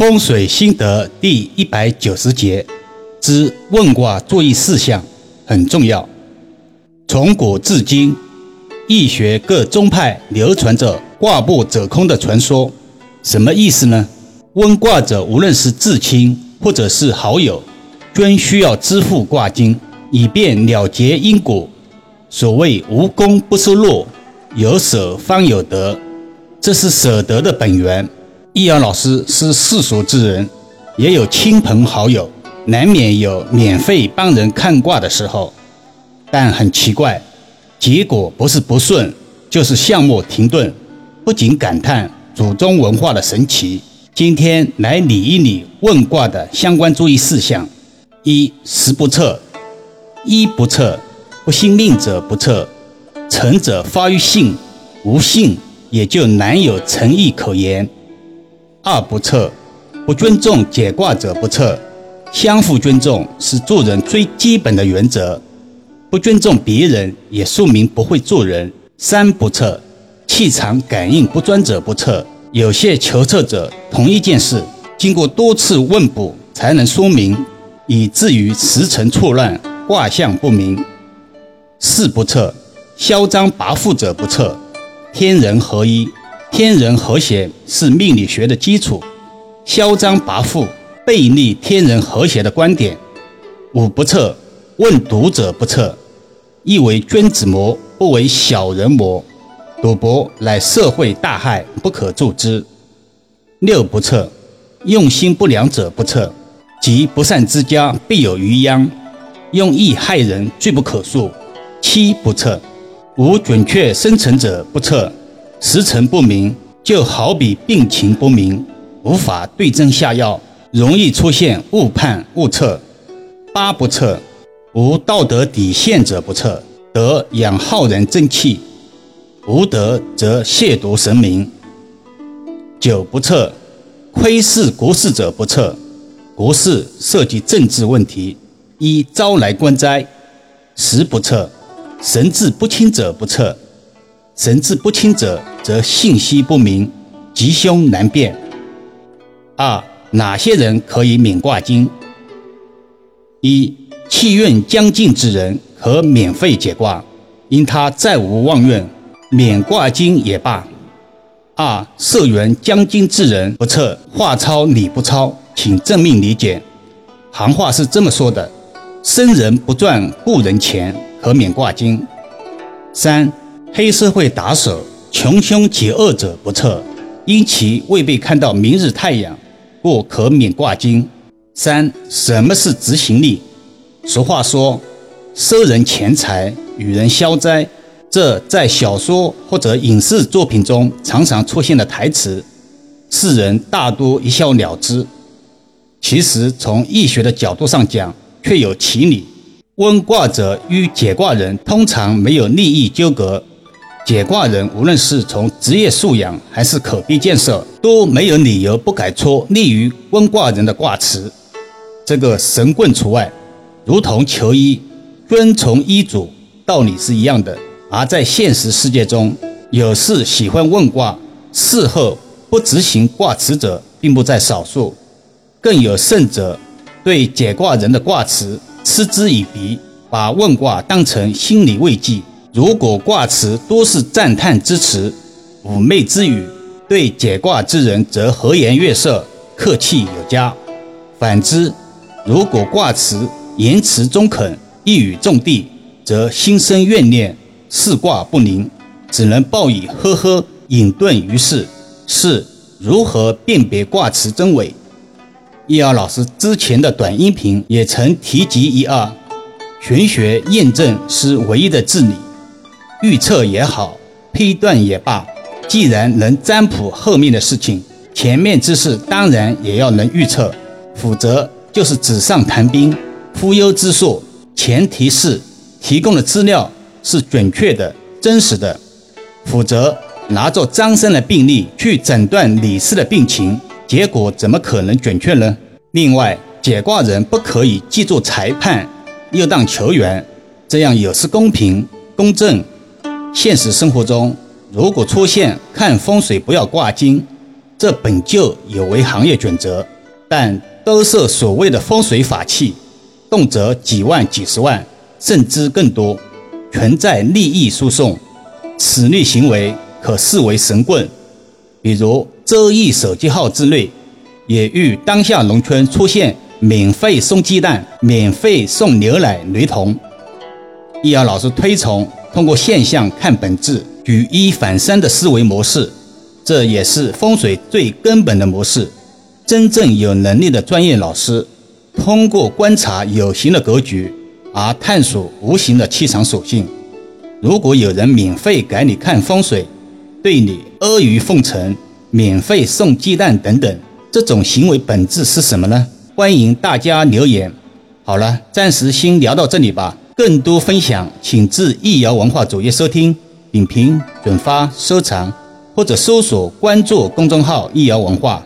风水心得第一百九十节之问卦注意事项很重要。从古至今，易学各宗派流传着卦不者空的传说。什么意思呢？问卦者无论是至亲或者是好友，均需要支付卦金，以便了结因果。所谓无功不受禄，有舍方有得，这是舍得的本源。易遥老师是世俗之人，也有亲朋好友，难免有免费帮人看卦的时候。但很奇怪，结果不是不顺，就是项目停顿。不仅感叹祖宗文化的神奇，今天来理一理问卦的相关注意事项：一时不测，一不测，不信命者不测，成者发于信，无信也就难有诚意可言。二不测，不尊重解卦者不测。相互尊重是做人最基本的原则，不尊重别人也说明不会做人。三不测，气场感应不专者不测。有些求测者同一件事，经过多次问卜才能说明，以至于时辰错乱，卦象不明。四不测，嚣张跋扈者不测。天人合一。天人和谐是命理学的基础，嚣张跋扈背逆天人和谐的观点。五不测，问赌者不测，亦为君子谋，不为小人谋。赌博乃社会大害，不可助之。六不测，用心不良者不测，即不善之家必有余殃，用意害人，罪不可恕。七不测，无准确生辰者不测。时辰不明，就好比病情不明，无法对症下药，容易出现误判误测。八不测，无道德底线者不测，德养浩然正气，无德则亵渎神明。九不测，窥视国事者不测，国事涉及政治问题，易招来官灾。十不测，神志不清者不测。神志不清者，则信息不明，吉凶难辨。二、哪些人可以免卦经？一、气运将尽之人可免费解卦，因他再无妄愿，免卦经也罢。二、寿元将尽之人不测，话糙理不糙，请正面理解。行话是这么说的：生人不赚故人钱，可免卦经。三。黑社会打手、穷凶极恶者不测，因其未被看到明日太阳，故可免卦经。三、什么是执行力？俗话说：“收人钱财，与人消灾。”这在小说或者影视作品中常常出现的台词，世人大多一笑了之。其实从易学的角度上讲，却有其理。问卦者与解卦人通常没有利益纠葛。解卦人无论是从职业素养还是口碑建设，都没有理由不改出利于问卦人的卦辞，这个神棍除外。如同求医，遵从医嘱，道理是一样的。而在现实世界中，有事喜欢问卦，事后不执行卦辞者，并不在少数。更有甚者，对解卦人的卦辞嗤之以鼻，把问卦当成心理慰藉。如果卦辞多是赞叹之词、妩媚之语，对解卦之人则和颜悦色、客气有加；反之，如果卦辞言辞中肯、一语中的，则心生怨念，视卦不灵，只能报以呵呵隐遁于世。是如何辨别卦辞真伪？易儿老师之前的短音频也曾提及一二，玄学验证是唯一的治理。预测也好，推断也罢，既然能占卜后面的事情，前面之事当然也要能预测，否则就是纸上谈兵、忽悠之术。前提是提供的资料是准确的、真实的，否则拿着张生的病例去诊断李四的病情，结果怎么可能准确呢？另外，解卦人不可以既做裁判又当球员，这样有失公平公正。现实生活中，如果出现看风水不要挂金，这本就有违行业准则，但都是所谓的风水法器，动辄几万、几十万，甚至更多，存在利益输送，此类行为可视为神棍。比如周易手机号之类，也与当下农村出现免费送鸡蛋、免费送牛奶雷同。易遥老师推崇通过现象看本质、举一反三的思维模式。这也是风水最根本的模式。真正有能力的专业老师，通过观察有形的格局，而探索无形的气场属性。如果有人免费给你看风水，对你阿谀奉承、免费送鸡蛋等等，这种行为本质是什么呢？欢迎大家留言。好了，暂时先聊到这里吧。更多分享，请至易瑶文化主页收听、点评、转发、收藏。或者搜索关注公众号“易瑶文化”。